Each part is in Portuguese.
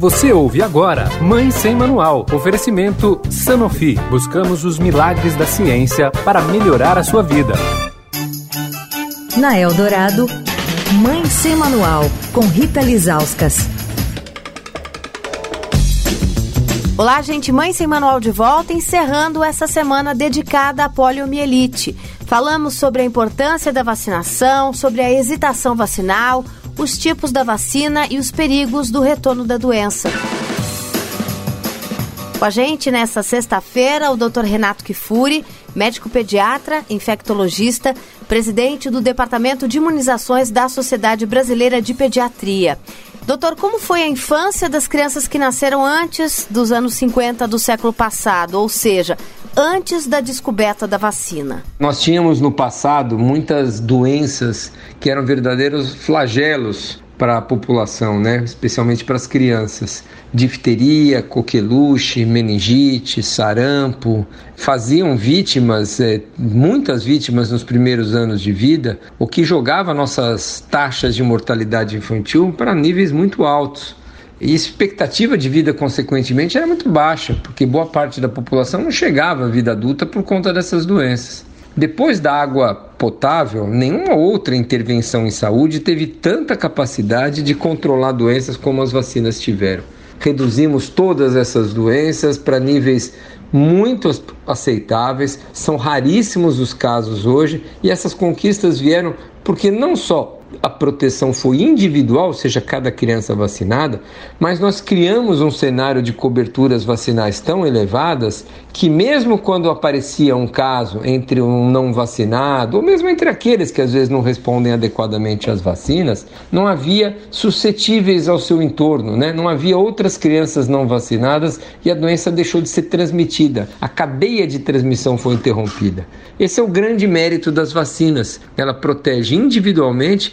Você ouve agora Mãe Sem Manual. Oferecimento Sanofi. Buscamos os milagres da ciência para melhorar a sua vida. Na Eldorado, Mãe Sem Manual, com Rita Lizauskas. Olá, gente. Mãe Sem Manual de volta, encerrando essa semana dedicada à poliomielite. Falamos sobre a importância da vacinação, sobre a hesitação vacinal, os tipos da vacina e os perigos do retorno da doença. Com a gente nessa sexta-feira, o Dr. Renato Kifuri, médico pediatra, infectologista, presidente do Departamento de Imunizações da Sociedade Brasileira de Pediatria. Doutor, como foi a infância das crianças que nasceram antes dos anos 50 do século passado, ou seja, antes da descoberta da vacina? Nós tínhamos no passado muitas doenças que eram verdadeiros flagelos para a população, né? especialmente para as crianças. Difteria, coqueluche, meningite, sarampo, faziam vítimas, é, muitas vítimas nos primeiros anos de vida, o que jogava nossas taxas de mortalidade infantil para níveis muito altos. E a expectativa de vida, consequentemente, era muito baixa, porque boa parte da população não chegava à vida adulta por conta dessas doenças. Depois da água potável, nenhuma outra intervenção em saúde teve tanta capacidade de controlar doenças como as vacinas tiveram. Reduzimos todas essas doenças para níveis muito aceitáveis, são raríssimos os casos hoje e essas conquistas vieram porque não só a proteção foi individual, ou seja, cada criança vacinada, mas nós criamos um cenário de coberturas vacinais tão elevadas que, mesmo quando aparecia um caso entre um não vacinado, ou mesmo entre aqueles que às vezes não respondem adequadamente às vacinas, não havia suscetíveis ao seu entorno, né? não havia outras crianças não vacinadas e a doença deixou de ser transmitida. A cadeia de transmissão foi interrompida. Esse é o grande mérito das vacinas. Ela protege individualmente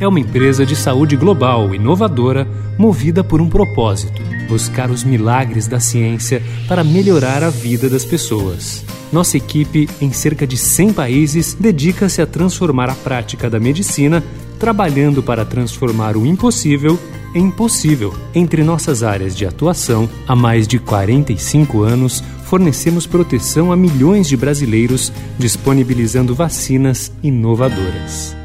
é uma empresa de saúde global inovadora movida por um propósito: buscar os milagres da ciência para melhorar a vida das pessoas. Nossa equipe, em cerca de 100 países, dedica-se a transformar a prática da medicina, trabalhando para transformar o impossível em possível. Entre nossas áreas de atuação, há mais de 45 anos, fornecemos proteção a milhões de brasileiros, disponibilizando vacinas inovadoras.